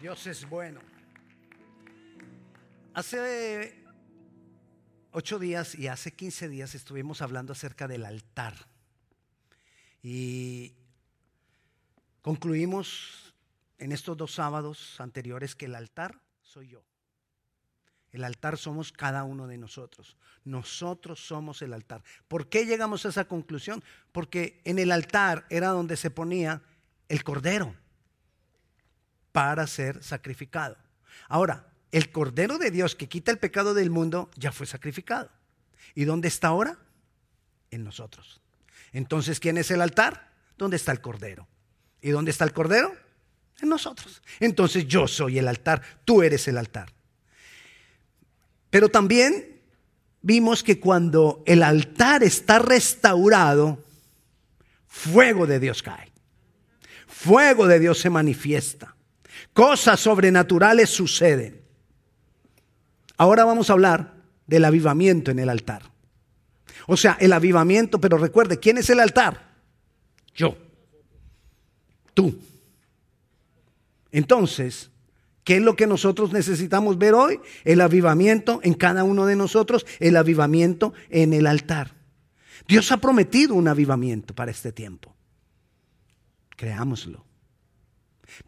Dios es bueno. Hace ocho días y hace 15 días estuvimos hablando acerca del altar. Y concluimos en estos dos sábados anteriores que el altar soy yo. El altar somos cada uno de nosotros. Nosotros somos el altar. ¿Por qué llegamos a esa conclusión? Porque en el altar era donde se ponía el cordero para ser sacrificado. Ahora, el cordero de Dios que quita el pecado del mundo ya fue sacrificado. ¿Y dónde está ahora? En nosotros. Entonces, ¿quién es el altar? ¿Dónde está el cordero? ¿Y dónde está el cordero? En nosotros. Entonces yo soy el altar, tú eres el altar. Pero también vimos que cuando el altar está restaurado, fuego de Dios cae. Fuego de Dios se manifiesta. Cosas sobrenaturales suceden. Ahora vamos a hablar del avivamiento en el altar. O sea, el avivamiento, pero recuerde, ¿quién es el altar? Yo. Tú. Entonces, ¿qué es lo que nosotros necesitamos ver hoy? El avivamiento en cada uno de nosotros, el avivamiento en el altar. Dios ha prometido un avivamiento para este tiempo. Creámoslo.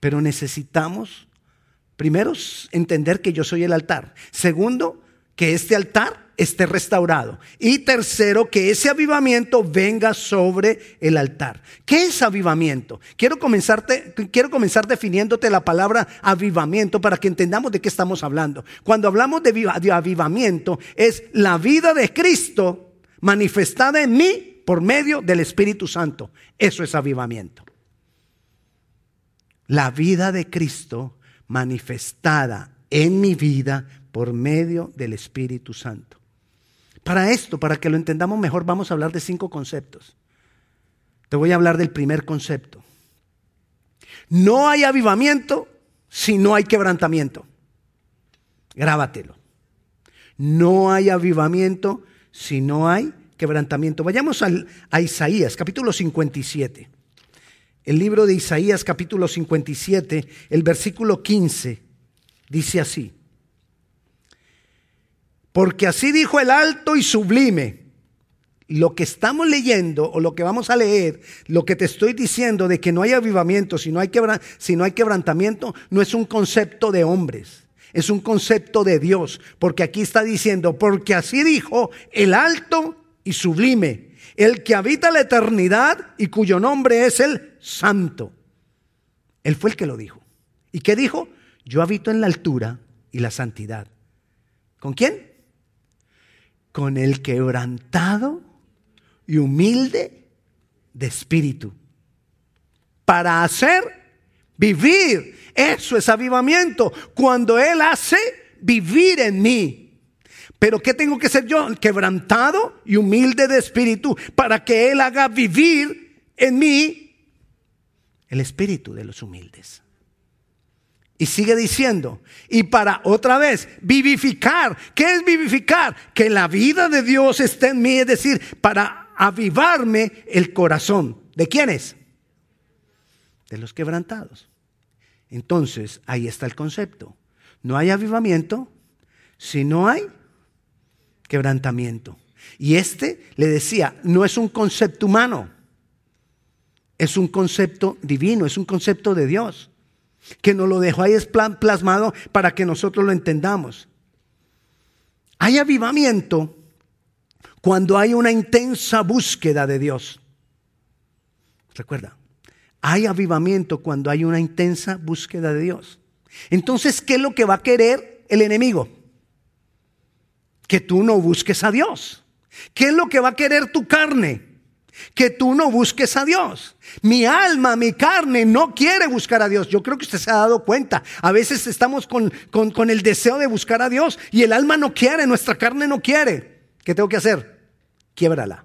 Pero necesitamos, primero, entender que yo soy el altar. Segundo, que este altar esté restaurado. Y tercero, que ese avivamiento venga sobre el altar. ¿Qué es avivamiento? Quiero, comenzarte, quiero comenzar definiéndote la palabra avivamiento para que entendamos de qué estamos hablando. Cuando hablamos de, de avivamiento, es la vida de Cristo manifestada en mí por medio del Espíritu Santo. Eso es avivamiento la vida de Cristo manifestada en mi vida por medio del Espíritu Santo. Para esto, para que lo entendamos mejor, vamos a hablar de cinco conceptos. Te voy a hablar del primer concepto. No hay avivamiento si no hay quebrantamiento. Grábatelo. No hay avivamiento si no hay quebrantamiento. Vayamos a Isaías, capítulo 57 el libro de Isaías capítulo 57, el versículo 15, dice así. Porque así dijo el alto y sublime. Lo que estamos leyendo o lo que vamos a leer, lo que te estoy diciendo de que no hay avivamiento, si no hay, si no hay quebrantamiento, no es un concepto de hombres, es un concepto de Dios. Porque aquí está diciendo, porque así dijo el alto y sublime el que habita la eternidad y cuyo nombre es el Santo. Él fue el que lo dijo. ¿Y qué dijo? Yo habito en la altura y la santidad. ¿Con quién? Con el quebrantado y humilde de espíritu. Para hacer vivir. Eso es avivamiento. Cuando Él hace vivir en mí. Pero ¿qué tengo que ser yo? Quebrantado y humilde de espíritu para que Él haga vivir en mí el espíritu de los humildes. Y sigue diciendo, y para otra vez, vivificar. ¿Qué es vivificar? Que la vida de Dios esté en mí, es decir, para avivarme el corazón. ¿De quiénes? De los quebrantados. Entonces, ahí está el concepto. No hay avivamiento si no hay quebrantamiento. Y este le decía, no es un concepto humano, es un concepto divino, es un concepto de Dios, que nos lo dejó ahí plasmado para que nosotros lo entendamos. Hay avivamiento cuando hay una intensa búsqueda de Dios. Recuerda, hay avivamiento cuando hay una intensa búsqueda de Dios. Entonces, ¿qué es lo que va a querer el enemigo? Que tú no busques a Dios. ¿Qué es lo que va a querer tu carne? Que tú no busques a Dios. Mi alma, mi carne no quiere buscar a Dios. Yo creo que usted se ha dado cuenta. A veces estamos con, con, el deseo de buscar a Dios y el alma no quiere, nuestra carne no quiere. ¿Qué tengo que hacer? Quiebrala.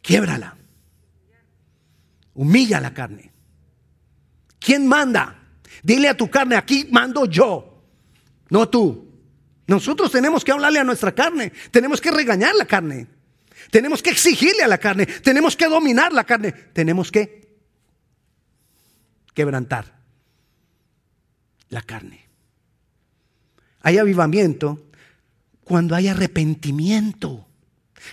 Quiebrala. Humilla la carne. ¿Quién manda? Dile a tu carne, aquí mando yo, no tú. Nosotros tenemos que hablarle a nuestra carne, tenemos que regañar la carne, tenemos que exigirle a la carne, tenemos que dominar la carne, tenemos que quebrantar. La carne. Hay avivamiento cuando hay arrepentimiento.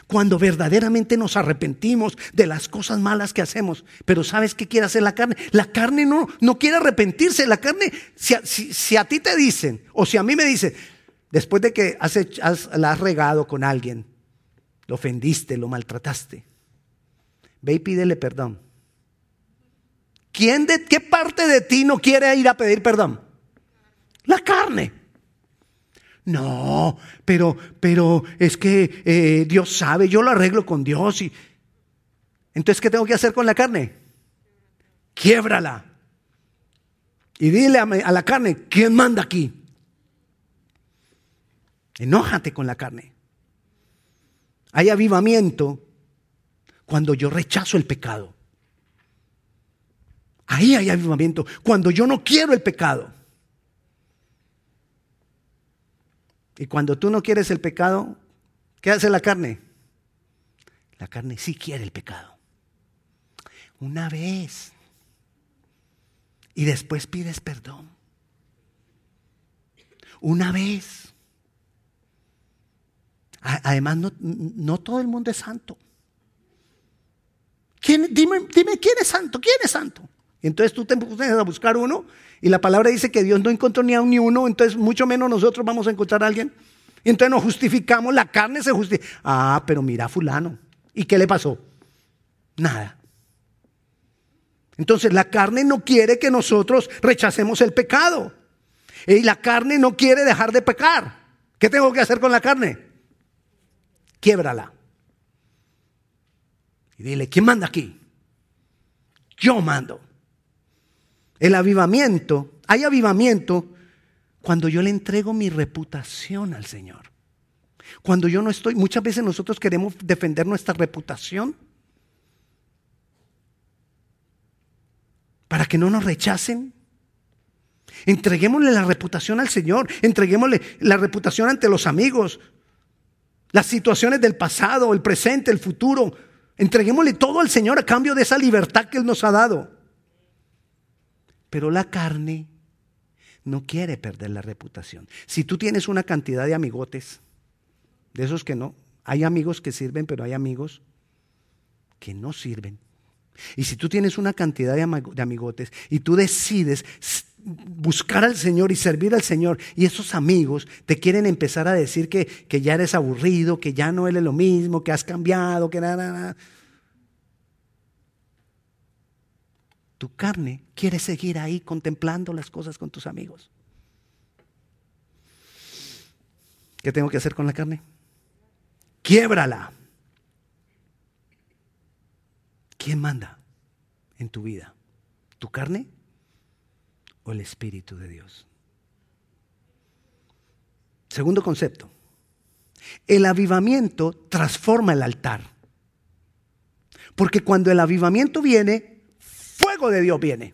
Cuando verdaderamente nos arrepentimos de las cosas malas que hacemos. Pero ¿sabes qué quiere hacer la carne? La carne no, no quiere arrepentirse. La carne, si a, ti te dicen, o si a mí me dicen, después de que has, la has regado con alguien, lo ofendiste, lo maltrataste, ve y pídele perdón. ¿Quién de qué parte de ti no quiere ir a pedir perdón? La carne. No, pero, pero es que eh, Dios sabe, yo lo arreglo con Dios. Y... Entonces, ¿qué tengo que hacer con la carne? Quiébrala. Y dile a la carne, ¿quién manda aquí? Enójate con la carne. Hay avivamiento cuando yo rechazo el pecado. Ahí hay avivamiento. Cuando yo no quiero el pecado. Y cuando tú no quieres el pecado, ¿qué hace la carne? La carne sí quiere el pecado. Una vez. Y después pides perdón. Una vez. Además, no, todo el mundo es santo. dime, dime quién es santo, quién es santo. Entonces tú te pones a buscar uno y la palabra dice que Dios no encontró ni a un ni uno, entonces mucho menos nosotros vamos a encontrar a alguien. Entonces nos justificamos, la carne se justifica. Ah, pero mira fulano. ¿Y qué le pasó? Nada. Entonces la carne no quiere que nosotros rechacemos el pecado. Y la carne no quiere dejar de pecar. ¿Qué tengo que hacer con la carne? Quiebrala. Y dile, ¿quién manda aquí? Yo mando. El avivamiento, hay avivamiento cuando yo le entrego mi reputación al Señor. Cuando yo no estoy, muchas veces nosotros queremos defender nuestra reputación para que no nos rechacen. Entreguémosle la reputación al Señor, entreguémosle la reputación ante los amigos, las situaciones del pasado, el presente, el futuro. Entreguémosle todo al Señor a cambio de esa libertad que Él nos ha dado. Pero la carne no quiere perder la reputación. Si tú tienes una cantidad de amigotes, de esos que no, hay amigos que sirven, pero hay amigos que no sirven. Y si tú tienes una cantidad de, amigotes y tú decides buscar al Señor y servir al Señor y esos amigos te quieren empezar a decir que, que ya eres aburrido, que ya no eres lo mismo, que has cambiado, que nada, nada. Tu carne quiere seguir ahí contemplando las cosas con tus amigos. ¿Qué tengo que hacer con la carne? Quiébrala. ¿Quién manda en tu vida? ¿Tu carne el Espíritu de Dios? Segundo concepto. El avivamiento transforma el altar. Porque cuando el avivamiento viene, fuego de Dios viene.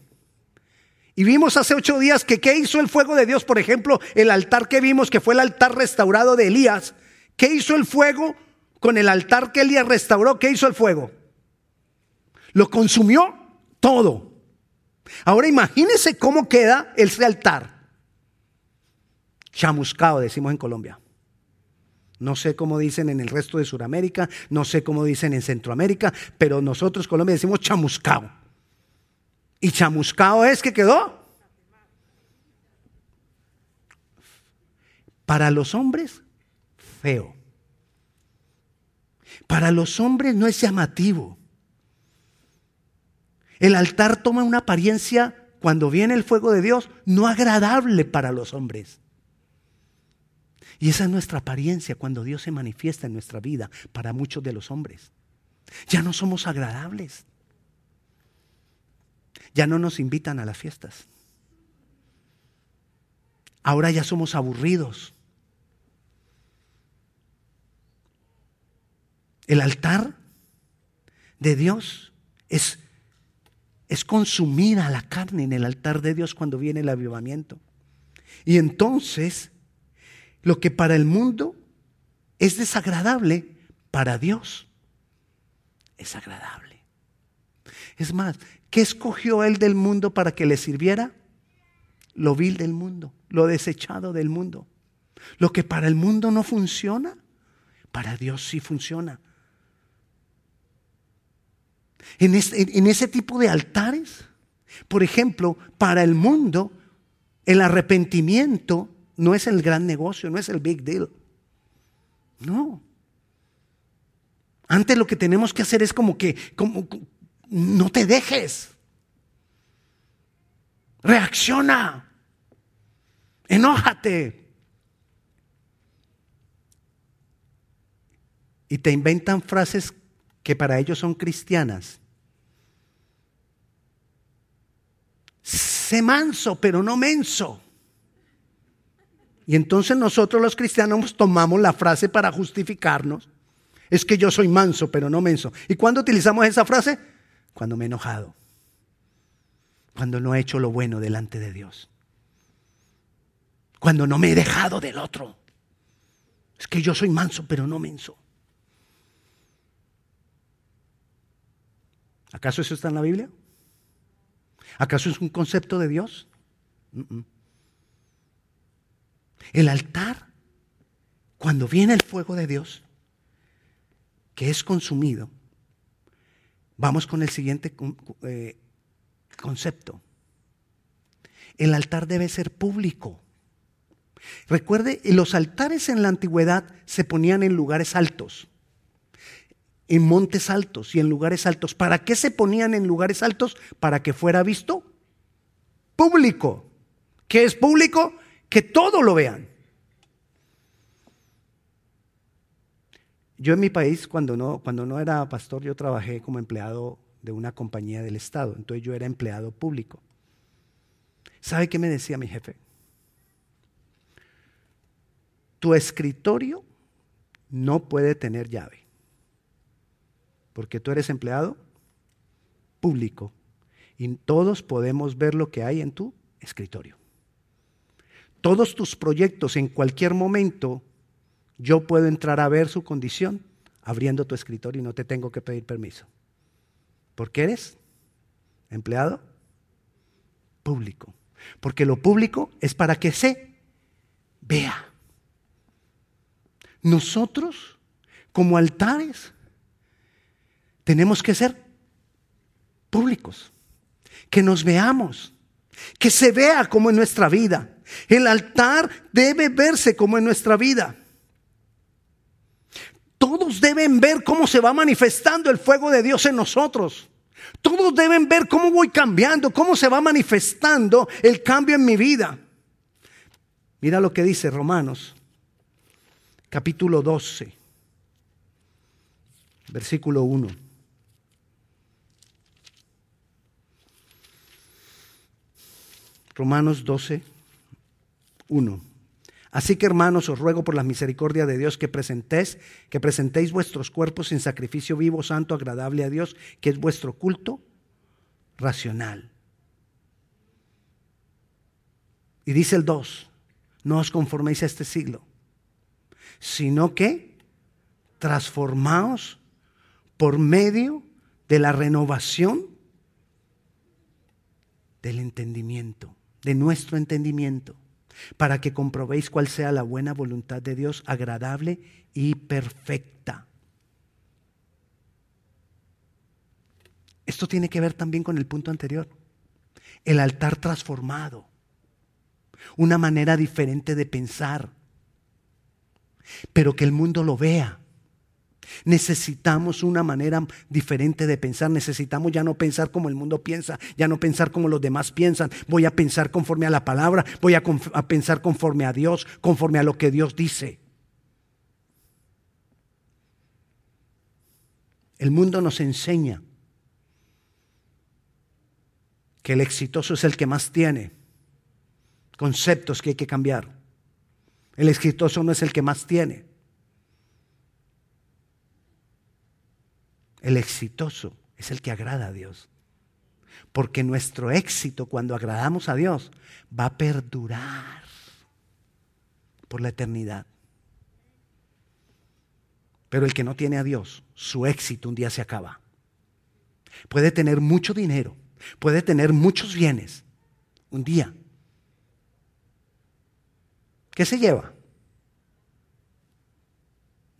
Y vimos hace ocho días que qué hizo el fuego de Dios, por ejemplo, el altar que vimos que fue el altar restaurado de Elías. ¿Qué hizo el fuego con el altar que Elías restauró? ¿Qué hizo el fuego? Lo consumió todo. Ahora imagínense cómo queda ese altar. Chamuscado, decimos en Colombia. No sé cómo dicen en el resto de Sudamérica, no sé cómo dicen en Centroamérica, pero nosotros Colombia decimos chamuscado. Y chamuscado es que quedó. Para los hombres, feo. Para los hombres no es llamativo. El altar toma una apariencia, cuando viene el fuego de Dios, no agradable para los hombres. Y esa es nuestra apariencia cuando Dios se manifiesta en nuestra vida para muchos de los hombres. Ya no somos agradables. Ya no nos invitan a las fiestas. Ahora ya somos aburridos. El altar de Dios es, es consumida la carne en el altar de Dios cuando viene el avivamiento. Y entonces, lo que para el mundo es desagradable, para Dios es agradable. Es más, ¿Qué escogió él del mundo para que le sirviera? lo vil del mundo, lo desechado del mundo. Lo que para el mundo no funciona, para Dios sí funciona. En, ese tipo de altares, por ejemplo, para el mundo, el arrepentimiento no es el gran negocio, no es el big deal. No. Antes lo que tenemos que hacer es como que, como, no te dejes. Reacciona. Enójate. Y te inventan frases que para ellos son cristianas. Sé manso, pero no menso. Y entonces nosotros los cristianos tomamos la frase para justificarnos. Es que yo soy manso, pero no menso. ¿Y cuándo utilizamos esa frase? Cuando me he enojado. Cuando no he hecho lo bueno delante de Dios. Cuando no me he dejado del otro. Es que yo soy manso, pero no menso. ¿Acaso eso está en la Biblia? ¿Acaso es un concepto de Dios? El altar, cuando viene el fuego de Dios, que es consumido, vamos con el siguiente eh, concepto. El altar debe ser público. Recuerde, los altares en la antigüedad se ponían en lugares altos, en montes altos y en lugares altos. ¿Para qué se ponían en lugares altos? Para que fuera visto público. ¿Qué es público? que todo lo vean. Yo en mi país, cuando no, cuando no era pastor, yo trabajé como empleado de una compañía del Estado, entonces yo era empleado público. ¿Sabe qué me decía mi jefe? Tu escritorio no puede tener llave, porque tú eres empleado público y todos podemos ver lo que hay en tu escritorio todos tus proyectos en cualquier momento, yo puedo entrar a ver su condición abriendo tu escritorio y no te tengo que pedir permiso. ¿Por qué eres empleado público. Porque lo público es para que se vea. Nosotros, como altares, tenemos que ser públicos, que nos veamos, que se vea como en nuestra vida. El altar debe verse como en nuestra vida. Todos deben ver cómo se va manifestando el fuego de Dios en nosotros. Todos deben ver cómo voy cambiando, cómo se va manifestando el cambio en mi vida. Mira lo que dice Romanos, capítulo 12, versículo 1. Romanos 12, 1. Así que hermanos, os ruego por la misericordia de Dios que presentéis, que presentéis vuestros cuerpos en sacrificio vivo, santo, agradable a Dios, que es vuestro culto racional. Y dice el 2, no os conforméis a este siglo, sino que transformaos por medio de la renovación del entendimiento, de nuestro entendimiento para que comprobéis cuál sea la buena voluntad de Dios, agradable y perfecta. Esto tiene que ver también con el punto anterior. El altar transformado. Una manera diferente de pensar. Pero que el mundo lo vea. Necesitamos una manera diferente de pensar. Necesitamos ya no pensar como el mundo piensa, ya no pensar como los demás piensan. Voy a pensar conforme a la palabra, voy a, pensar conforme a Dios, conforme a lo que Dios dice. El mundo nos enseña que el exitoso es el que más tiene. Conceptos que hay que cambiar. El exitoso no es el que más tiene. El exitoso es el que agrada a Dios. Porque nuestro éxito cuando agradamos a Dios va a perdurar por la eternidad. Pero el que no tiene a Dios, su éxito un día se acaba. Puede tener mucho dinero, puede tener muchos bienes. Un día ¿Qué se lleva?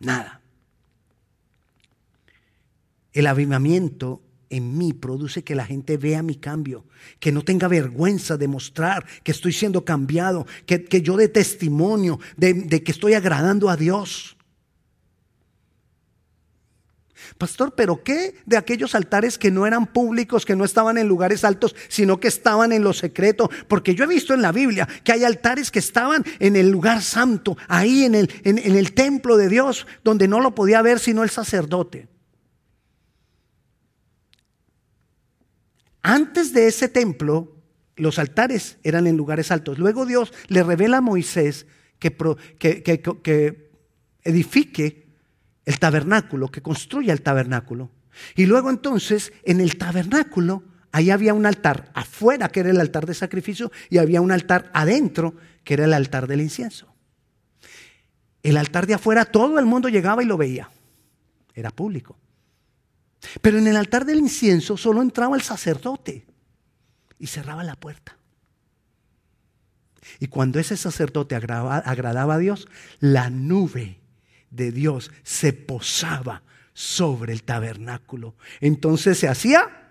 Nada. El avivamiento en mí produce que la gente vea mi cambio, que no tenga vergüenza de mostrar que estoy siendo cambiado, que, yo dé testimonio de, de que estoy agradando a Dios. Pastor, pero ¿qué de aquellos altares que no eran públicos, que no estaban en lugares altos, sino que estaban en lo secreto? Porque yo he visto en la Biblia que hay altares que estaban en el lugar santo, ahí en el, en, en el templo de Dios, donde no lo podía ver sino el sacerdote. Antes de ese templo, los altares eran en lugares altos. Luego Dios le revela a Moisés que, que, edifique el tabernáculo, que construya el tabernáculo. Y luego entonces en el tabernáculo, ahí había un altar afuera, que era el altar de sacrificio, y había un altar adentro, que era el altar del incienso. El altar de afuera, todo el mundo llegaba y lo veía. Era público. Pero en el altar del incienso solo entraba el sacerdote y cerraba la puerta. Y cuando ese sacerdote agradaba, a Dios, la nube de Dios se posaba sobre el tabernáculo. Entonces se hacía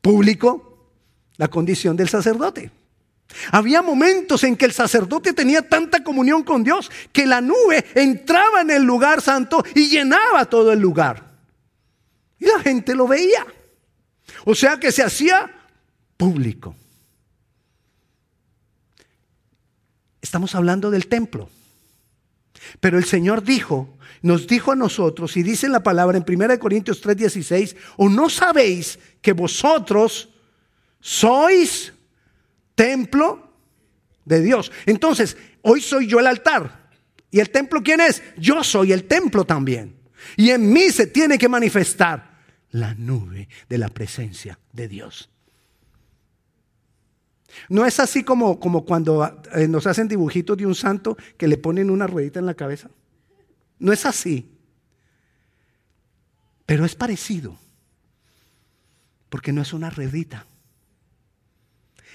público la condición del sacerdote. Había momentos en que el sacerdote tenía tanta comunión con Dios que la nube entraba en el lugar santo y llenaba todo el lugar. Y la gente lo veía. O sea que se hacía público. Estamos hablando del templo. Pero el Señor dijo, nos dijo a nosotros, y dice en la palabra en 1 Corintios 3:16, o no sabéis que vosotros sois templo de Dios. Entonces, hoy soy yo el altar. ¿Y el templo quién es? Yo soy el templo también. Y en mí se tiene que manifestar la nube de la presencia de Dios. No es así como, como cuando eh, nos hacen dibujitos de un santo que le ponen una ruedita en la cabeza. No es así. Pero es parecido. Porque no es una ruedita.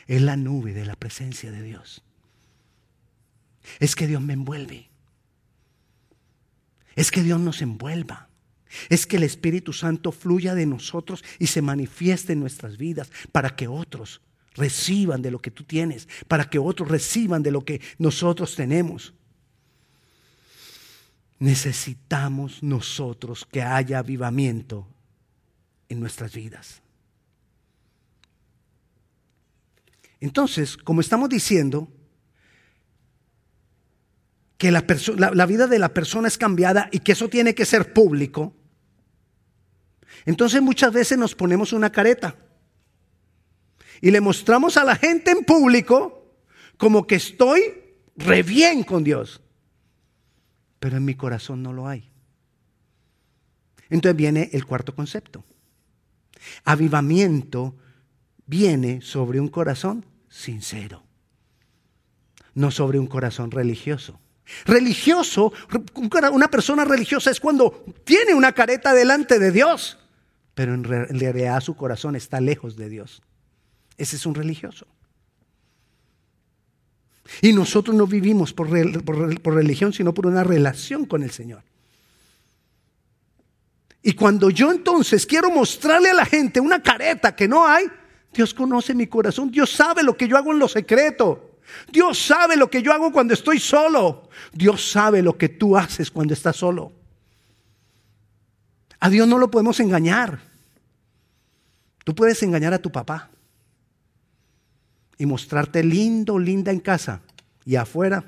Es la nube de la presencia de Dios. Es que Dios me envuelve. Es que Dios nos envuelva. Es que el Espíritu Santo fluya de nosotros y se manifieste en nuestras vidas para que otros reciban de lo que tú tienes, para que otros reciban de lo que nosotros tenemos. Necesitamos nosotros que haya avivamiento en nuestras vidas. Entonces, como estamos diciendo, que la, la, vida de la persona es cambiada y que eso tiene que ser público, entonces muchas veces nos ponemos una careta y le mostramos a la gente en público como que estoy re bien con Dios, pero en mi corazón no lo hay. Entonces viene el cuarto concepto. Avivamiento viene sobre un corazón sincero, no sobre un corazón religioso. Religioso, una persona religiosa es cuando tiene una careta delante de Dios, pero en realidad su corazón está lejos de Dios. Ese es un religioso. Y nosotros no vivimos por, religión, sino por una relación con el Señor. Y cuando yo entonces quiero mostrarle a la gente una careta que no hay, Dios conoce mi corazón, Dios sabe lo que yo hago en lo secreto. Dios sabe lo que yo hago cuando estoy solo. Dios sabe lo que tú haces cuando estás solo. A Dios no lo podemos engañar. Tú puedes engañar a tu papá y mostrarte lindo, linda en casa y afuera.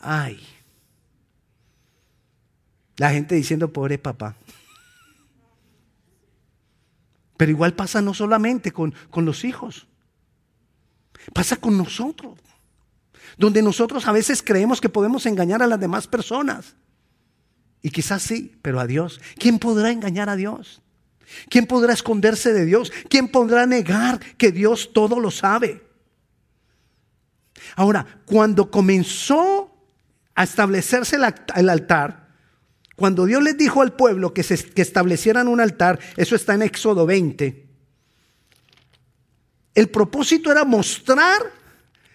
Ay. La gente diciendo, pobre papá. Pero igual pasa no solamente con, con los hijos. Pasa con nosotros. Donde nosotros a veces creemos que podemos engañar a las demás personas. Y quizás sí, pero a Dios. ¿Quién podrá engañar a Dios? ¿Quién podrá esconderse de Dios? ¿Quién podrá negar que Dios todo lo sabe? Ahora, cuando comenzó a establecerse el altar, cuando Dios les dijo al pueblo que, se, establecieran un altar, eso está en Éxodo 20, el propósito era mostrar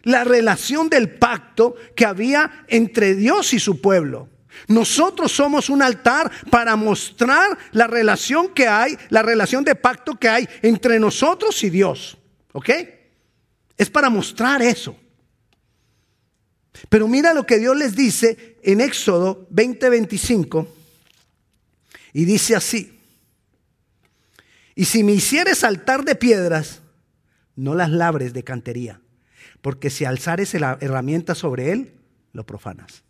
la relación del pacto que había entre Dios y su pueblo. Nosotros somos un altar para mostrar la relación que hay, la relación de pacto que hay entre nosotros y Dios. ¿Ok? Es para mostrar eso. Pero mira lo que Dios les dice en Éxodo 20:25. Y dice así, y si me hicieres altar de piedras, no las labres de cantería, porque si alzares la herramienta sobre él, lo profanas.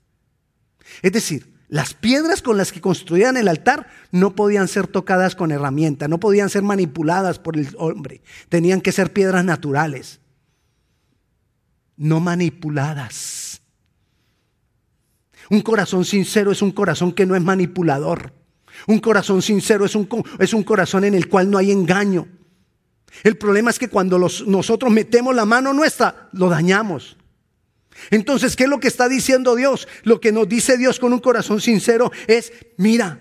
Es decir, las piedras con las que construían el altar no podían ser tocadas con herramienta, no podían ser manipuladas por el hombre, tenían que ser piedras naturales, no manipuladas. Un corazón sincero es un corazón que no es manipulador. Un corazón sincero es un, es un corazón en el cual no hay engaño. El problema es que cuando nosotros metemos la mano nuestra, lo dañamos. Entonces, ¿qué es lo que está diciendo Dios? Lo que nos dice Dios con un corazón sincero es, mira,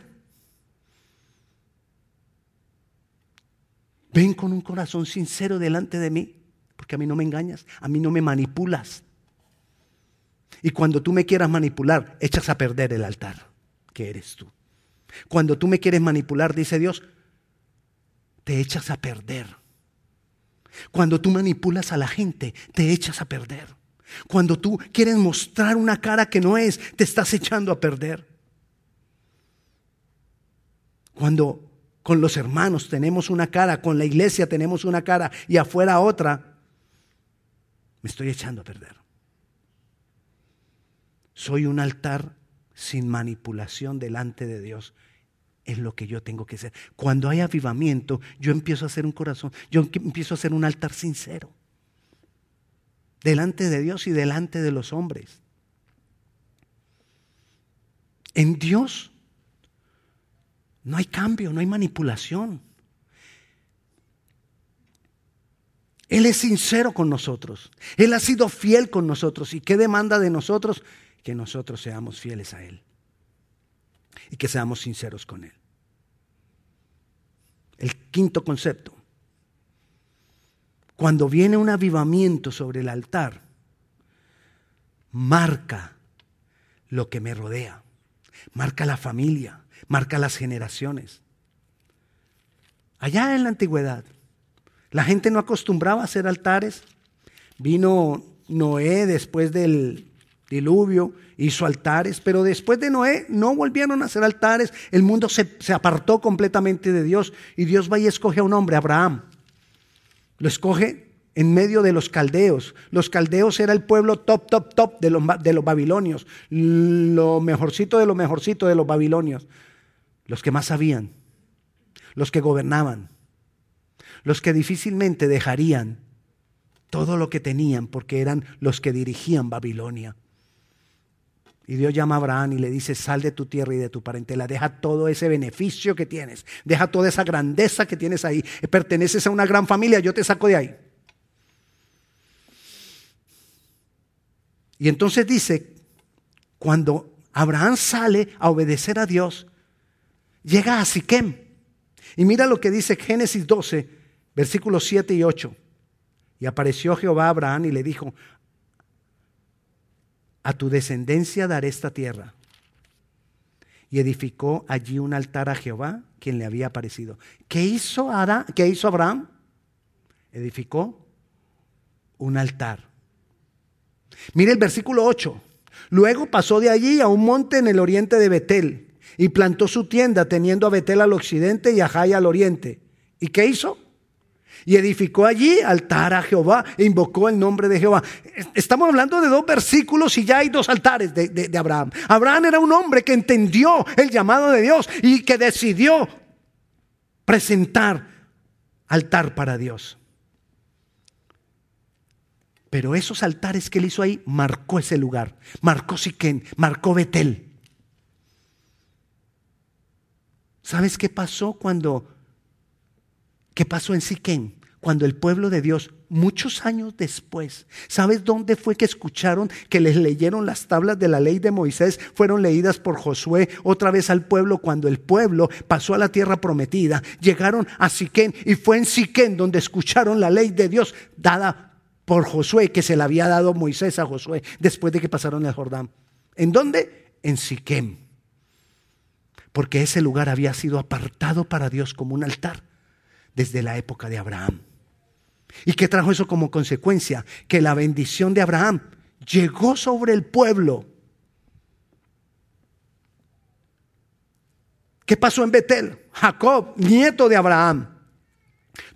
ven con un corazón sincero delante de mí, porque a mí no me engañas, a mí no me manipulas. Y cuando tú me quieras manipular, echas a perder el altar, que eres tú. Cuando tú me quieres manipular, dice Dios, te echas a perder. Cuando tú manipulas a la gente, te echas a perder. Cuando tú quieres mostrar una cara que no es, te estás echando a perder. Cuando con los hermanos tenemos una cara, con la iglesia tenemos una cara y afuera otra, me estoy echando a perder. Soy un altar sin manipulación delante de Dios. Es lo que yo tengo que ser. Cuando hay avivamiento, yo empiezo a hacer un corazón, yo empiezo a hacer un altar sincero. Delante de Dios y delante de los hombres. En Dios no hay cambio, no hay manipulación. Él es sincero con nosotros. Él ha sido fiel con nosotros. ¿Y qué demanda de nosotros? que nosotros seamos fieles a Él y que seamos sinceros con Él. El quinto concepto. Cuando viene un avivamiento sobre el altar, marca lo que me rodea, marca la familia, marca las generaciones. Allá en la antigüedad, la gente no acostumbraba a hacer altares. Vino Noé después del diluvio, hizo altares, pero después de Noé no volvieron a hacer altares, el mundo se, apartó completamente de Dios y Dios va y escoge a un hombre, Abraham. Lo escoge en medio de los caldeos. Los caldeos era el pueblo top, top, top de los, de los babilonios, lo mejorcito de lo mejorcito de los babilonios, los que más sabían, los que gobernaban, los que difícilmente dejarían todo lo que tenían porque eran los que dirigían Babilonia. Y Dios llama a Abraham y le dice, sal de tu tierra y de tu parentela, deja todo ese beneficio que tienes, deja toda esa grandeza que tienes ahí, perteneces a una gran familia, yo te saco de ahí. Y entonces dice, cuando Abraham sale a obedecer a Dios, llega a Siquem. Y mira lo que dice Génesis 12, versículos 7 y 8. Y apareció Jehová a Abraham y le dijo, a tu descendencia daré esta tierra. Y edificó allí un altar a Jehová, quien le había aparecido. ¿Qué hizo, ¿Qué hizo Abraham? Edificó un altar. Mire el versículo 8. Luego pasó de allí a un monte en el oriente de Betel y plantó su tienda teniendo a Betel al occidente y a Jai al oriente. ¿Y qué hizo? Y edificó allí altar a Jehová e invocó el nombre de Jehová. Estamos hablando de dos versículos y ya hay dos altares de, Abraham. Abraham era un hombre que entendió el llamado de Dios y que decidió presentar altar para Dios. Pero esos altares que él hizo ahí marcó ese lugar, marcó Siquén, marcó Betel. ¿Sabes qué pasó cuando ¿Qué pasó en Siquén? Cuando el pueblo de Dios, muchos años después, ¿sabes dónde fue que escucharon que les leyeron las tablas de la ley de Moisés? Fueron leídas por Josué otra vez al pueblo cuando el pueblo pasó a la tierra prometida. Llegaron a Siquén y fue en Siquén donde escucharon la ley de Dios dada por Josué que se le había dado Moisés a Josué después de que pasaron el Jordán. ¿En dónde? En Siquem. Porque ese lugar había sido apartado para Dios como un altar desde la época de Abraham. ¿Y qué trajo eso como consecuencia? Que la bendición de Abraham llegó sobre el pueblo. ¿Qué pasó en Betel? Jacob, nieto de Abraham,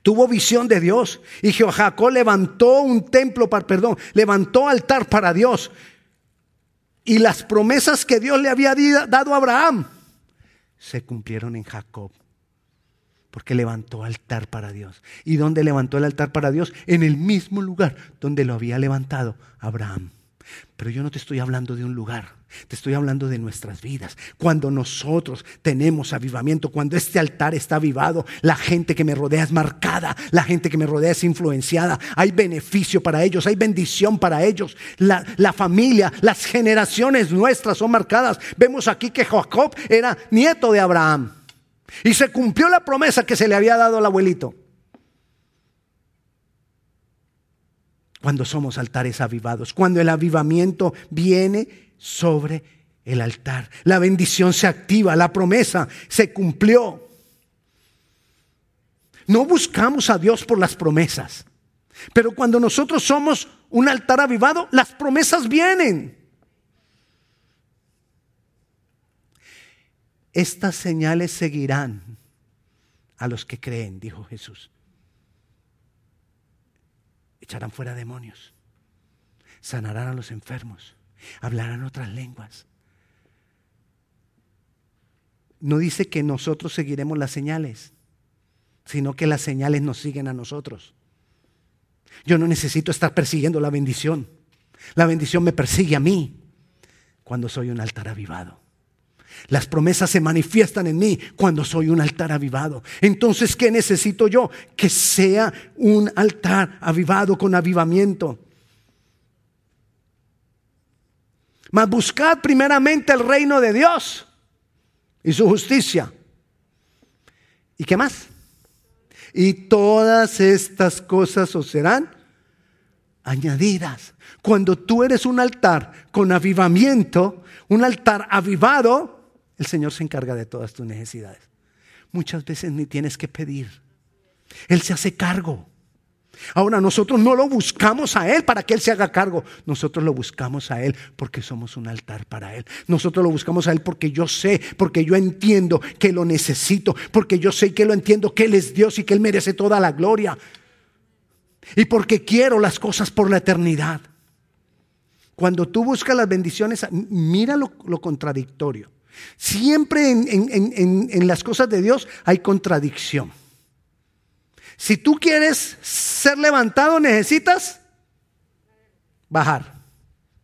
tuvo visión de Dios y Jacob levantó un templo, para, perdón, levantó altar para Dios. Y las promesas que Dios le había dado a Abraham se cumplieron en Jacob. Porque levantó altar para Dios. ¿Y dónde levantó el altar para Dios? En el mismo lugar donde lo había levantado Abraham. Pero yo no te estoy hablando de un lugar, te estoy hablando de nuestras vidas. Cuando nosotros tenemos avivamiento, cuando este altar está avivado, la gente que me rodea es marcada, la gente que me rodea es influenciada, hay beneficio para ellos, hay bendición para ellos. La, la familia, las generaciones nuestras son marcadas. Vemos aquí que Jacob era nieto de Abraham y se cumplió la promesa que se le había dado al abuelito. cuando somos altares avivados, cuando el avivamiento viene sobre el altar. La bendición se activa, la promesa se cumplió. No buscamos a Dios por las promesas, pero cuando nosotros somos un altar avivado, las promesas vienen. Estas señales seguirán a los que creen, dijo Jesús echarán fuera demonios, sanarán a los enfermos, hablarán otras lenguas. No dice que nosotros seguiremos las señales, sino que las señales nos siguen a nosotros. Yo no necesito estar persiguiendo la bendición. La bendición me persigue a mí cuando soy un altar avivado. Las promesas se manifiestan en mí cuando soy un altar avivado. Entonces, ¿qué necesito yo? Que sea un altar avivado con avivamiento. Mas buscad primeramente el reino de Dios y su justicia. ¿Y qué más? Y todas estas cosas os serán añadidas. Cuando tú eres un altar con avivamiento, un altar avivado, el Señor se encarga de todas tus necesidades. Muchas veces ni tienes que pedir. Él se hace cargo. Ahora nosotros no lo buscamos a Él para que Él se haga cargo. Nosotros lo buscamos a Él porque somos un altar para Él. Nosotros lo buscamos a Él porque yo sé, porque yo entiendo que lo necesito, porque yo sé que lo entiendo, que Él es Dios y que Él merece toda la gloria. Y porque quiero las cosas por la eternidad. Cuando tú buscas las bendiciones, mira lo, lo contradictorio. Siempre en, las cosas de Dios hay contradicción. Si tú quieres ser levantado, necesitas bajar.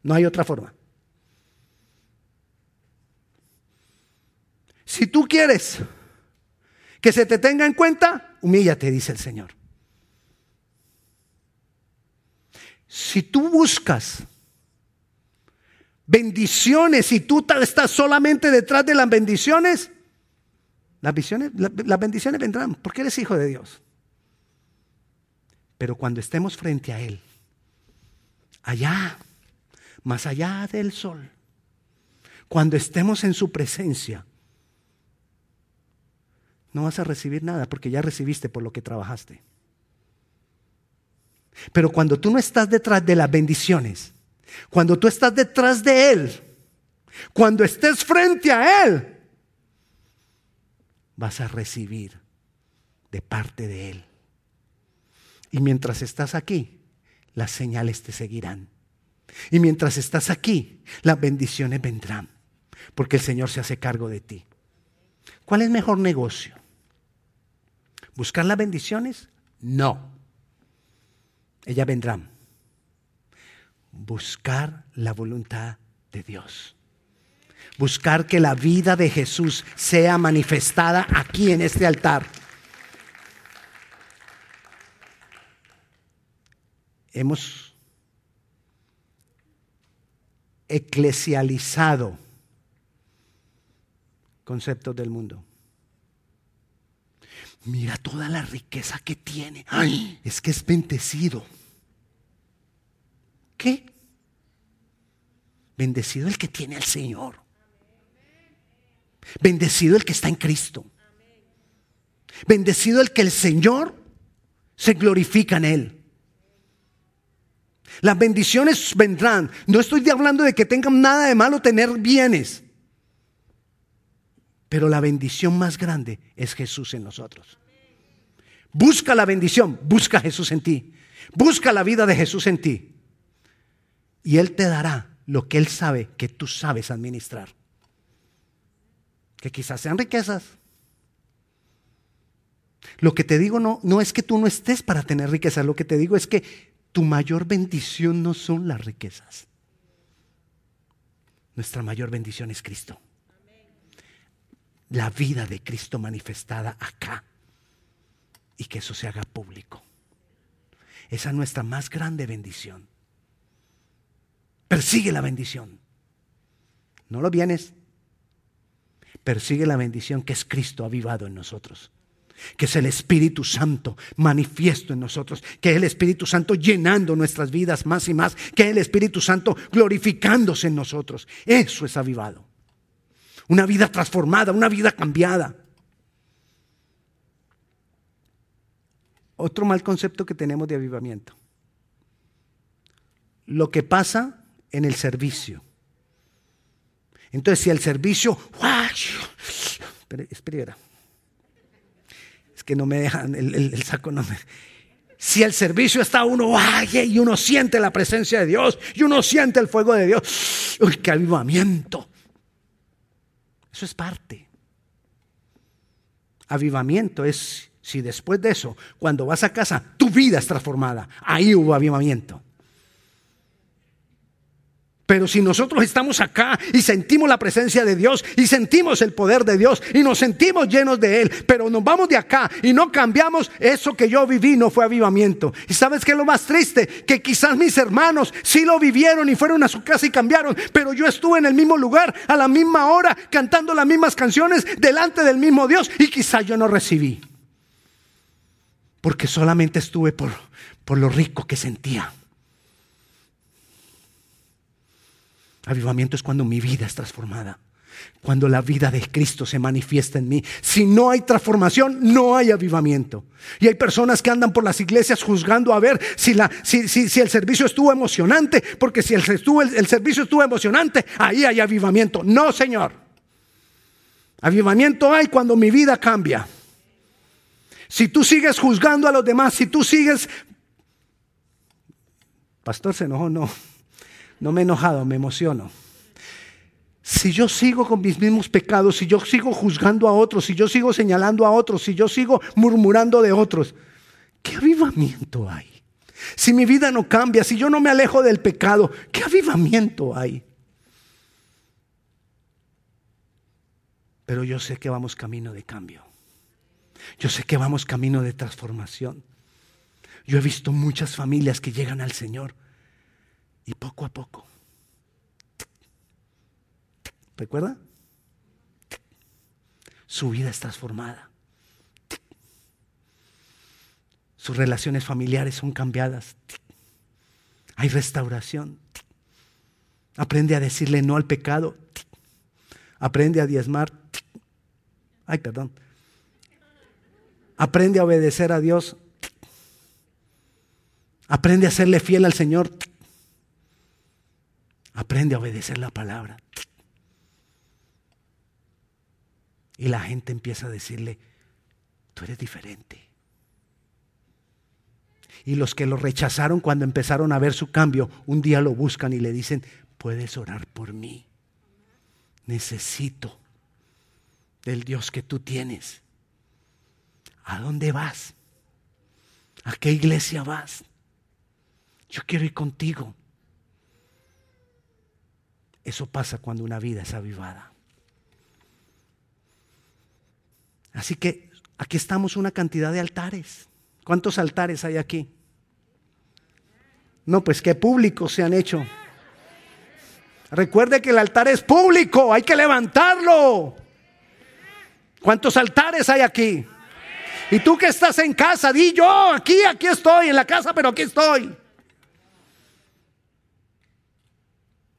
No hay otra forma. Si tú quieres que se te tenga en cuenta, humíllate, dice el Señor. Si tú buscas bendiciones y tú estás solamente detrás de las bendiciones, las, las bendiciones vendrán porque eres hijo de Dios. Pero cuando estemos frente a Él, allá, más allá del sol, cuando estemos en su presencia, no vas a recibir nada porque ya recibiste por lo que trabajaste. Pero cuando tú no estás detrás de las bendiciones, cuando tú estás detrás de Él, cuando estés frente a Él, vas a recibir de parte de Él. Y mientras estás aquí, las señales te seguirán. Y mientras estás aquí, las bendiciones vendrán, porque el Señor se hace cargo de ti. ¿Cuál es mejor negocio? ¿Buscar las bendiciones? No. Ellas vendrán buscar la voluntad de Dios. Buscar que la vida de Jesús sea manifestada aquí en este altar. Hemos eclesializado conceptos del mundo. Mira toda la riqueza que tiene. Ay, es que es bendecido. Bendecido el que tiene al Señor. Bendecido el que está en Cristo. Bendecido el que el Señor se glorifica en él. Las bendiciones vendrán. No estoy hablando de que tengan nada de malo tener bienes. Pero la bendición más grande es Jesús en nosotros. Busca la bendición, busca Jesús en ti. Busca la vida de Jesús en ti. Y Él te dará lo que Él sabe que tú sabes administrar. Que quizás sean riquezas. Lo que te digo no, no es que tú no estés para tener riquezas, lo que te digo es que tu mayor bendición no son las riquezas. Nuestra mayor bendición es Cristo. La vida de Cristo manifestada acá. Y que eso se haga público. Esa es nuestra más grande bendición. Persigue la bendición. No lo vienes. Persigue la bendición que es Cristo avivado en nosotros que es el Espíritu Santo manifiesto en nosotros, que es el Espíritu Santo llenando nuestras vidas más y más, que es el Espíritu Santo glorificándose en nosotros. Eso es avivado. Una vida transformada, una vida cambiada. Otro mal concepto que tenemos de avivamiento. Lo que pasa en el servicio. Entonces, si el servicio... Espera, que no me dejan, el, saco no me... Si el servicio está uno, y uno siente la presencia de Dios, y uno siente el fuego de Dios, uy, qué avivamiento. Eso es parte. Avivamiento es si después de eso, cuando vas a casa, tu vida es transformada. Ahí hubo avivamiento. Pero si nosotros estamos acá y sentimos la presencia de Dios y sentimos el poder de Dios y nos sentimos llenos de Él, pero nos vamos de acá y no cambiamos, eso que yo viví no fue avivamiento. ¿Y sabes qué es lo más triste? Que quizás mis hermanos sí lo vivieron y fueron a su casa y cambiaron, pero yo estuve en el mismo lugar, a la misma hora, cantando las mismas canciones, delante del mismo Dios y quizás yo no recibí. Porque solamente estuve por, por lo rico que sentía. Avivamiento es cuando mi vida es transformada. Cuando la vida de Cristo se manifiesta en mí. Si no hay transformación, no hay avivamiento. Y hay personas que andan por las iglesias juzgando a ver si, la, si, si, el servicio estuvo emocionante. Porque si el, el servicio estuvo emocionante, ahí hay avivamiento. No, Señor. Avivamiento hay cuando mi vida cambia. Si tú sigues juzgando a los demás, si tú sigues... Pastor se enojó, no. No me he enojado, me emociono. Si yo sigo con mis mismos pecados, si yo sigo juzgando a otros, si yo sigo señalando a otros, si yo sigo murmurando de otros, ¿qué avivamiento hay? Si mi vida no cambia, si yo no me alejo del pecado, ¿qué avivamiento hay? Pero yo sé que vamos camino de cambio. Yo sé que vamos camino de transformación. Yo he visto muchas familias que llegan al Señor y poco a poco. ¿Recuerda? Su vida es transformada. Sus relaciones familiares son cambiadas. Hay restauración. Aprende a decirle no al pecado. Aprende a diezmar. Ay, perdón. Aprende a obedecer a Dios. Aprende a serle fiel al Señor. Aprende a obedecer la palabra. Y la gente empieza a decirle, tú eres diferente. Y los que lo rechazaron cuando empezaron a ver su cambio, un día lo buscan y le dicen, puedes orar por mí. Necesito del Dios que tú tienes. ¿A dónde vas? ¿A qué iglesia vas? Yo quiero ir contigo. Eso pasa cuando una vida es avivada. Así que aquí estamos una cantidad de altares. ¿Cuántos altares hay aquí? No, pues qué públicos se han hecho. Recuerde que el altar es público, hay que levantarlo. ¿Cuántos altares hay aquí? Y tú que estás en casa, di yo, aquí, aquí estoy, en la casa, pero aquí estoy.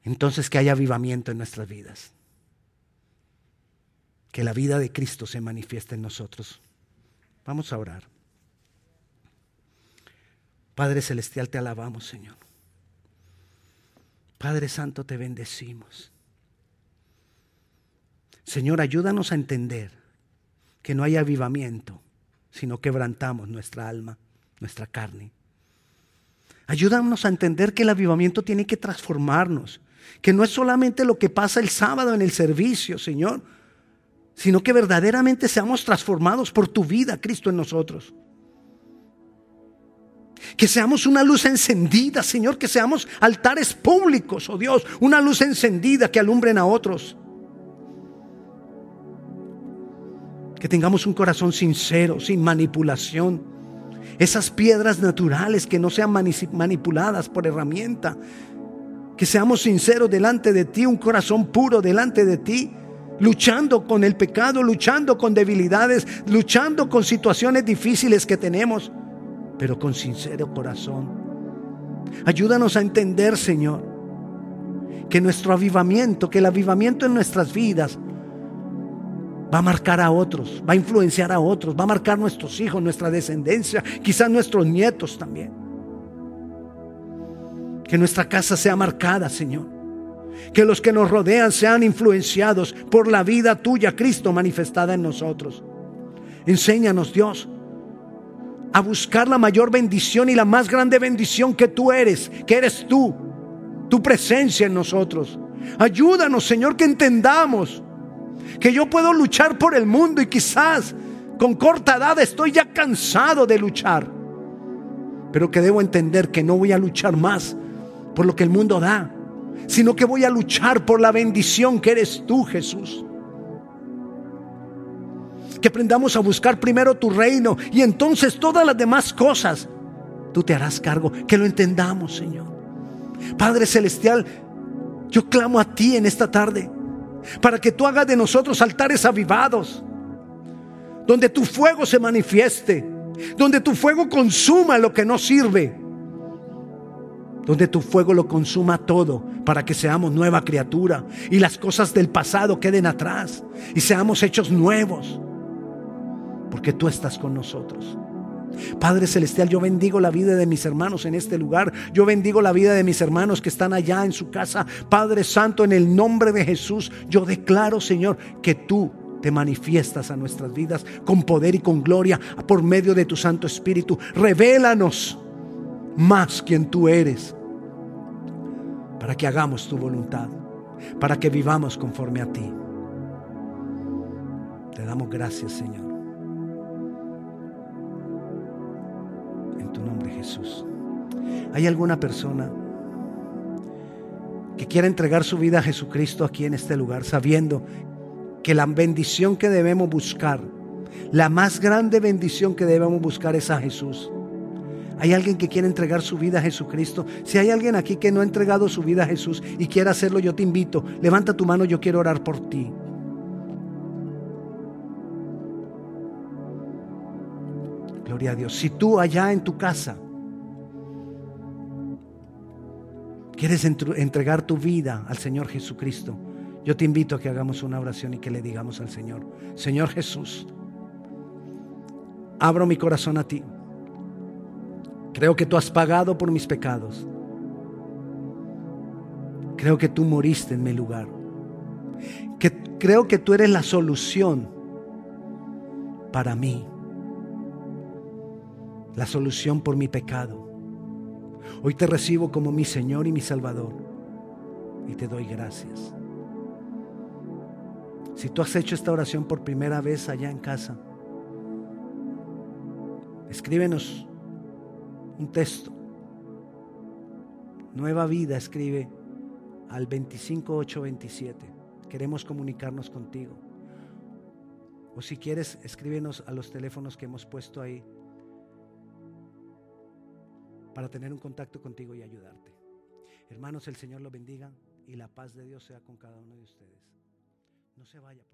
Entonces que haya avivamiento en nuestras vidas. Que la vida de Cristo se manifieste en nosotros. Vamos a orar. Padre Celestial, te alabamos, Señor. Padre Santo, te bendecimos. Señor, ayúdanos a entender que no hay avivamiento, sino quebrantamos nuestra alma, nuestra carne. Ayúdanos a entender que el avivamiento tiene que transformarnos, que no es solamente lo que pasa el sábado en el servicio, Señor, sino que verdaderamente seamos transformados por tu vida, Cristo, en nosotros. Que seamos una luz encendida, Señor, que seamos altares públicos, oh Dios, una luz encendida que alumbren a otros. Que tengamos un corazón sincero, sin manipulación. Esas piedras naturales que no sean manipuladas por herramienta. Que seamos sinceros delante de ti, un corazón puro delante de ti. Luchando con el pecado, luchando con debilidades, luchando con situaciones difíciles que tenemos, pero con sincero corazón. Ayúdanos a entender, Señor, que nuestro avivamiento, que el avivamiento en nuestras vidas va a marcar a otros, va a influenciar a otros, va a marcar nuestros hijos, nuestra descendencia, quizás nuestros nietos también. Que nuestra casa sea marcada, Señor. Que los que nos rodean sean influenciados por la vida tuya, Cristo, manifestada en nosotros. Enséñanos, Dios, a buscar la mayor bendición y la más grande bendición que tú eres, que eres tú, tu presencia en nosotros. Ayúdanos, Señor, que entendamos que yo puedo luchar por el mundo y quizás con corta edad estoy ya cansado de luchar, pero que debo entender que no voy a luchar más por lo que el mundo da, sino que voy a luchar por la bendición que eres tú, Jesús. Que aprendamos a buscar primero tu reino y entonces todas las demás cosas tú te harás cargo, que lo entendamos, Señor. Padre Celestial, yo clamo a ti en esta tarde para que tú hagas de nosotros altares avivados, donde tu fuego se manifieste, donde tu fuego consuma lo que no sirve, donde tu fuego lo consuma todo para que seamos nueva criatura y las cosas del pasado queden atrás y seamos hechos nuevos, porque tú estás con nosotros. Padre Celestial, yo bendigo la vida de mis hermanos en este lugar. Yo bendigo la vida de mis hermanos que están allá en su casa. Padre Santo, en el nombre de Jesús, yo declaro, Señor, que tú te manifiestas a nuestras vidas con poder y con gloria por medio de tu Santo Espíritu. Revélanos más quien tú eres para que hagamos tu voluntad, para que vivamos conforme a ti. Te damos gracias, Señor. Jesús. ¿Hay alguna persona que quiera entregar su vida a Jesucristo aquí en este lugar, sabiendo que la bendición que debemos buscar, la más grande bendición que debemos buscar es a Jesús? ¿Hay alguien que quiere entregar su vida a Jesucristo? Si hay alguien aquí que no ha entregado su vida a Jesús y quiere hacerlo, yo te invito, levanta tu mano, yo quiero orar por ti. Gloria a Dios. Si tú allá en tu casa quieres entregar tu vida al Señor Jesucristo, yo te invito a que hagamos una oración y que le digamos al Señor, Señor Jesús, abro mi corazón a ti. Creo que tú has pagado por mis pecados. Creo que tú moriste en mi lugar. Que creo que tú eres la solución para mí. La solución por mi pecado. Hoy te recibo como mi Señor y mi Salvador y te doy gracias. Si tú has hecho esta oración por primera vez allá en casa, escríbenos un texto. Nueva vida escribe al 25827. Queremos comunicarnos contigo. O si quieres, escríbenos a los teléfonos que hemos puesto ahí para tener un contacto contigo y ayudarte. Hermanos, el Señor los bendiga y la paz de Dios sea con cada uno de ustedes. No se vaya.